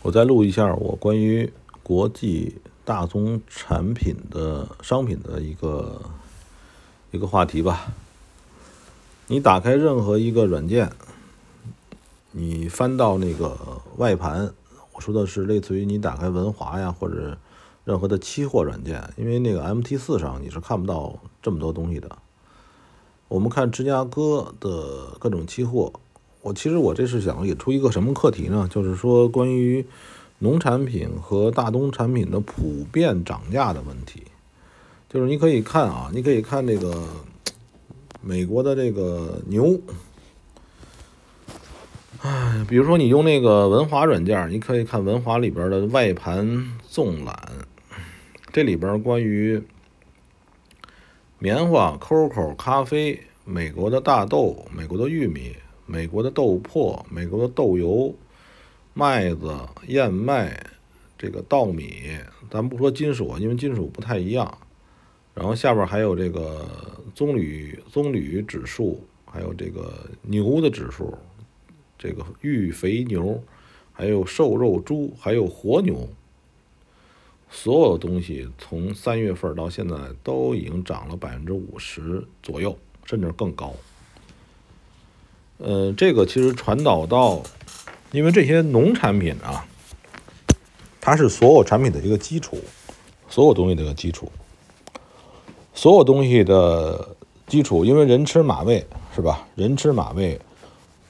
我再录一下我关于国际大宗产品的商品的一个一个话题吧。你打开任何一个软件，你翻到那个外盘，我说的是类似于你打开文华呀或者任何的期货软件，因为那个 MT 四上你是看不到这么多东西的。我们看芝加哥的各种期货。我其实我这是想引出一个什么课题呢？就是说关于农产品和大宗产品的普遍涨价的问题。就是你可以看啊，你可以看这个美国的这个牛，哎，比如说你用那个文华软件，你可以看文华里边的外盘纵览，这里边关于棉花、COCO、咖啡、美国的大豆、美国的玉米。美国的豆粕、美国的豆油、麦子、燕麦，这个稻米，咱不说金属，因为金属不太一样。然后下边还有这个棕榈棕榈指数，还有这个牛的指数，这个育肥牛，还有瘦肉猪，还有活牛，所有东西从三月份到现在都已经涨了百分之五十左右，甚至更高。呃，这个其实传导到，因为这些农产品啊，它是所有产品的一个基础，所有东西的一个基础，所有东西的基础，因为人吃马喂是吧？人吃马喂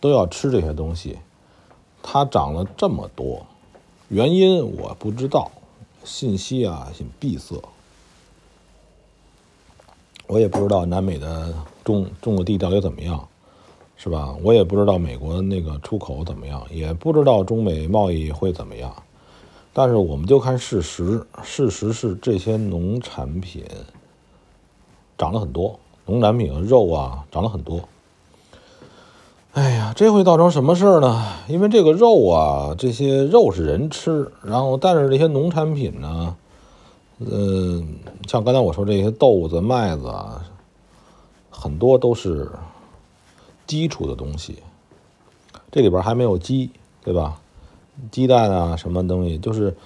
都要吃这些东西，它涨了这么多，原因我不知道，信息啊很闭塞，我也不知道南美的种种的地到底怎么样。是吧？我也不知道美国那个出口怎么样，也不知道中美贸易会怎么样。但是我们就看事实，事实是这些农产品涨了很多，农产品肉啊涨了很多。哎呀，这会造成什么事儿呢？因为这个肉啊，这些肉是人吃，然后但是这些农产品呢，嗯，像刚才我说这些豆子、麦子，很多都是。基础的东西，这里边还没有鸡，对吧？鸡蛋啊，什么东西，就是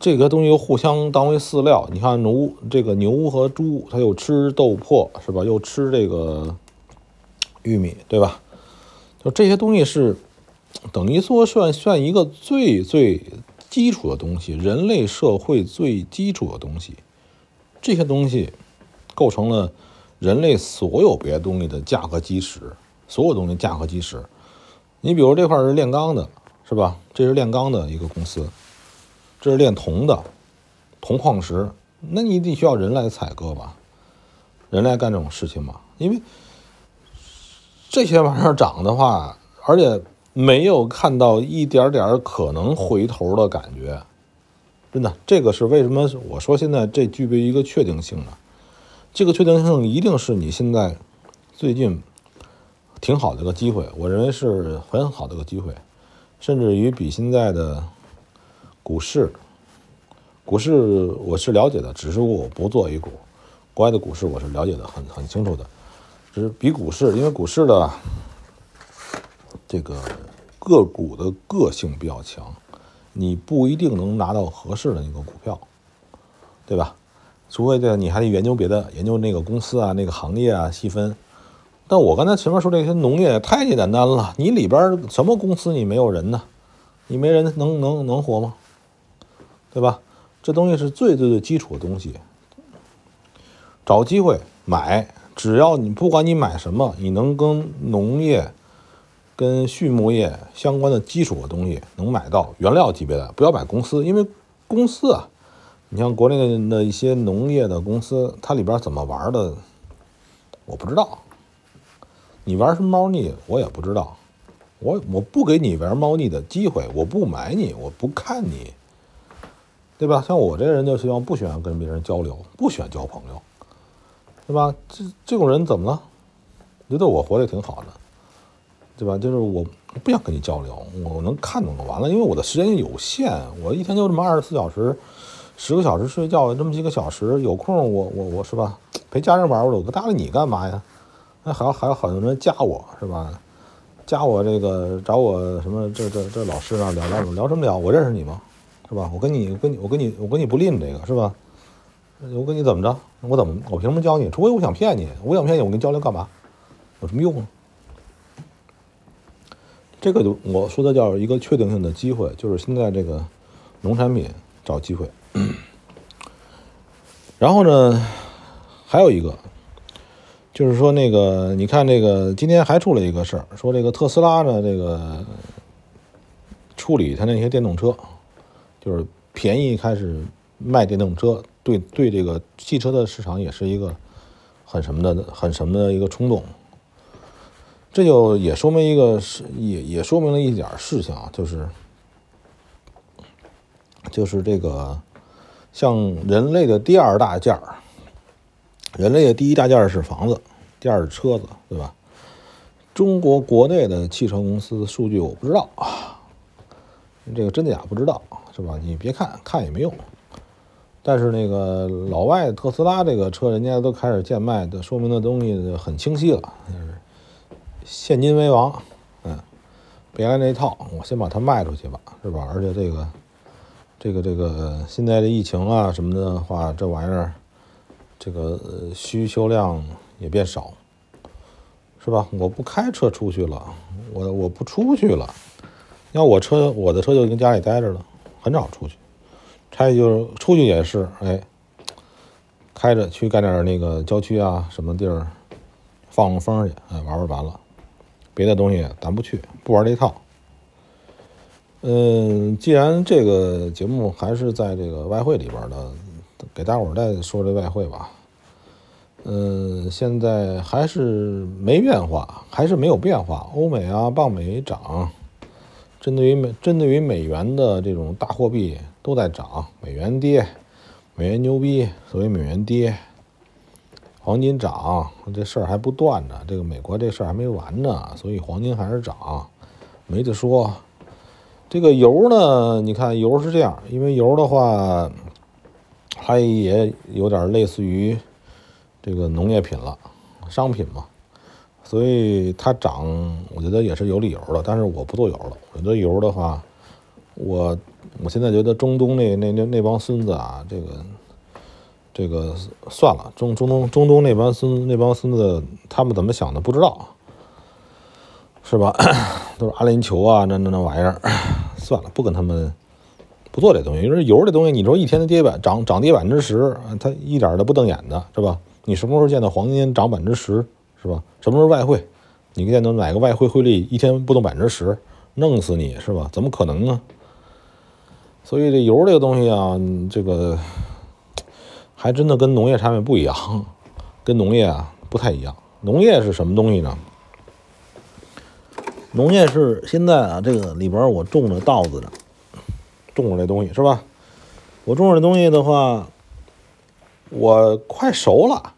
这个东西又互相当为饲料。你看牛，这个牛和猪，它又吃豆粕，是吧？又吃这个玉米，对吧？就这些东西是等于说算算一个最最基础的东西，人类社会最基础的东西。这些东西构成了。人类所有别的东西的价格基石，所有东西价格基石。你比如这块是炼钢的，是吧？这是炼钢的一个公司，这是炼铜的，铜矿石，那你得需要人来采购吧？人来干这种事情嘛？因为这些玩意儿涨的话，而且没有看到一点点可能回头的感觉，真的，这个是为什么我说现在这具备一个确定性呢？这个确定性一定是你现在最近挺好的一个机会，我认为是很好的一个机会，甚至于比现在的股市，股市我是了解的，只是我不做 A 股，国外的股市我是了解的很很清楚的，只是比股市，因为股市的这个个股的个性比较强，你不一定能拿到合适的那个股票，对吧？除非这你还得研究别的，研究那个公司啊，那个行业啊细分。但我刚才前面说这些农业太简单了，你里边什么公司你没有人呢？你没人能能能活吗？对吧？这东西是最最最基础的东西。找机会买，只要你不管你买什么，你能跟农业、跟畜牧业相关的基础的东西能买到原料级别的，不要买公司，因为公司啊。你像国内的一些农业的公司，它里边怎么玩的，我不知道。你玩什么猫腻，我也不知道。我我不给你玩猫腻的机会，我不买你，我不看你，对吧？像我这人就希望不喜欢跟别人交流，不喜欢交朋友，对吧？这这种人怎么了？觉得我活得挺好的，对吧？就是我不想跟你交流，我能看懂就完了，因为我的时间有限，我一天就这么二十四小时。十个小时睡觉，这么几个小时有空，我我我是吧？陪家人玩，我我搭理你干嘛呀？那还还有很多人加我是吧？加我这个找我什么这这这老师啊聊聊聊什么聊？我认识你吗？是吧？我跟你跟你我跟你我跟你不吝这个是吧？我跟你怎么着？我怎么我凭什么教你？除非我想骗你，我想骗你，我跟你交流干嘛？有什么用啊？这个就我说的叫一个确定性的机会，就是现在这个农产品找机会。然后呢，还有一个，就是说那个，你看这个今天还出了一个事儿，说这个特斯拉呢，这个处理它那些电动车，就是便宜开始卖电动车，对对这个汽车的市场也是一个很什么的、很什么的一个冲动。这就也说明一个是也也说明了一点事情啊，就是就是这个像人类的第二大件儿，人类的第一大件儿是房子，第二是车子，对吧？中国国内的汽车公司数据我不知道啊，这个真的假不知道是吧？你别看看也没用。但是那个老外特斯拉这个车，人家都开始贱卖的，说明的东西很清晰了，就是。现金为王，嗯，别来那一套，我先把它卖出去吧，是吧？而且这个，这个，这个，现在这疫情啊什么的话，这玩意儿，这个需求量也变少，是吧？我不开车出去了，我我不出去了，要我车，我的车就跟家里待着了，很少出去。拆就是出去也是，哎，开着去干点那个郊区啊什么地儿，放放风去，哎，玩玩完了。别的东西咱不去，不玩这套。嗯，既然这个节目还是在这个外汇里边的，给大伙儿再说这外汇吧。嗯，现在还是没变化，还是没有变化。欧美啊，镑美涨，针对于美针对于美元的这种大货币都在涨，美元跌，美元牛逼，所以美元跌。黄金涨，这事儿还不断呢。这个美国这事儿还没完呢，所以黄金还是涨，没得说。这个油呢，你看油是这样，因为油的话，它也有点类似于这个农业品了，商品嘛，所以它涨，我觉得也是有理由的。但是我不做油了，我觉得油的话，我我现在觉得中东那那那那帮孙子啊，这个。这个算了，中中东中东那帮孙那帮孙子，他们怎么想的不知道，是吧？都是阿联酋啊，那那那玩意儿，算了，不跟他们不做这东西。因为油这东西，你说一天的跌百涨涨跌百分之十，它一点都不瞪眼的，是吧？你什么时候见到黄金涨百分之十，是吧？什么时候外汇，你见到哪个外汇汇率一天不动百分之十，弄死你是吧？怎么可能呢？所以这油这个东西啊，这个。还真的跟农业产品不一样，跟农业啊不太一样。农业是什么东西呢？农业是现在啊，这个里边我种着稻子呢，种着这东西是吧？我种着这东西的话，我快熟了，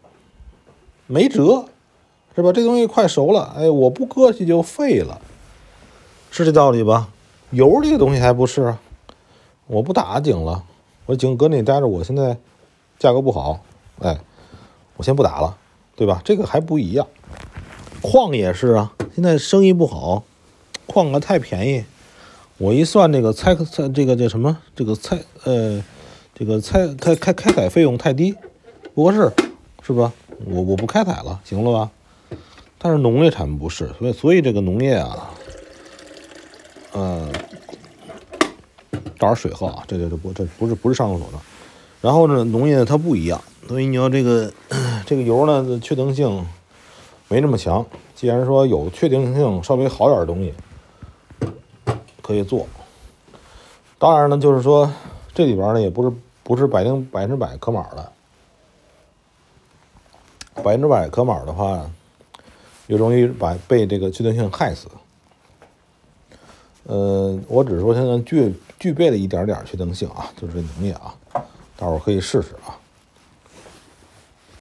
没辙，是吧？这东西快熟了，哎，我不割去就废了，是这道理吧？油这个东西还不是啊，我不打井了，我井搁那待着，我现在。价格不好，哎，我先不打了，对吧？这个还不一样，矿也是啊，现在生意不好，矿啊太便宜，我一算这个拆拆这个叫什么？这个拆呃，这个拆开开开采费用太低，不合适，是吧？我我不开采了，行了吧？但是农业产不是，所以所以这个农业啊，嗯，倒点水喝啊，这这这不这不是不是上厕所的。然后呢，农业它不一样，所以你要这个 这个油呢，确定性没那么强。既然说有确定性稍微好点的东西可以做，当然呢，就是说这里边呢也不是不是百定百分之百可码的，百分之百可码的话，又容易把被这个确定性害死。呃，我只是说现在具具备了一点点确定性啊，就是这农业啊。待会儿可以试试啊。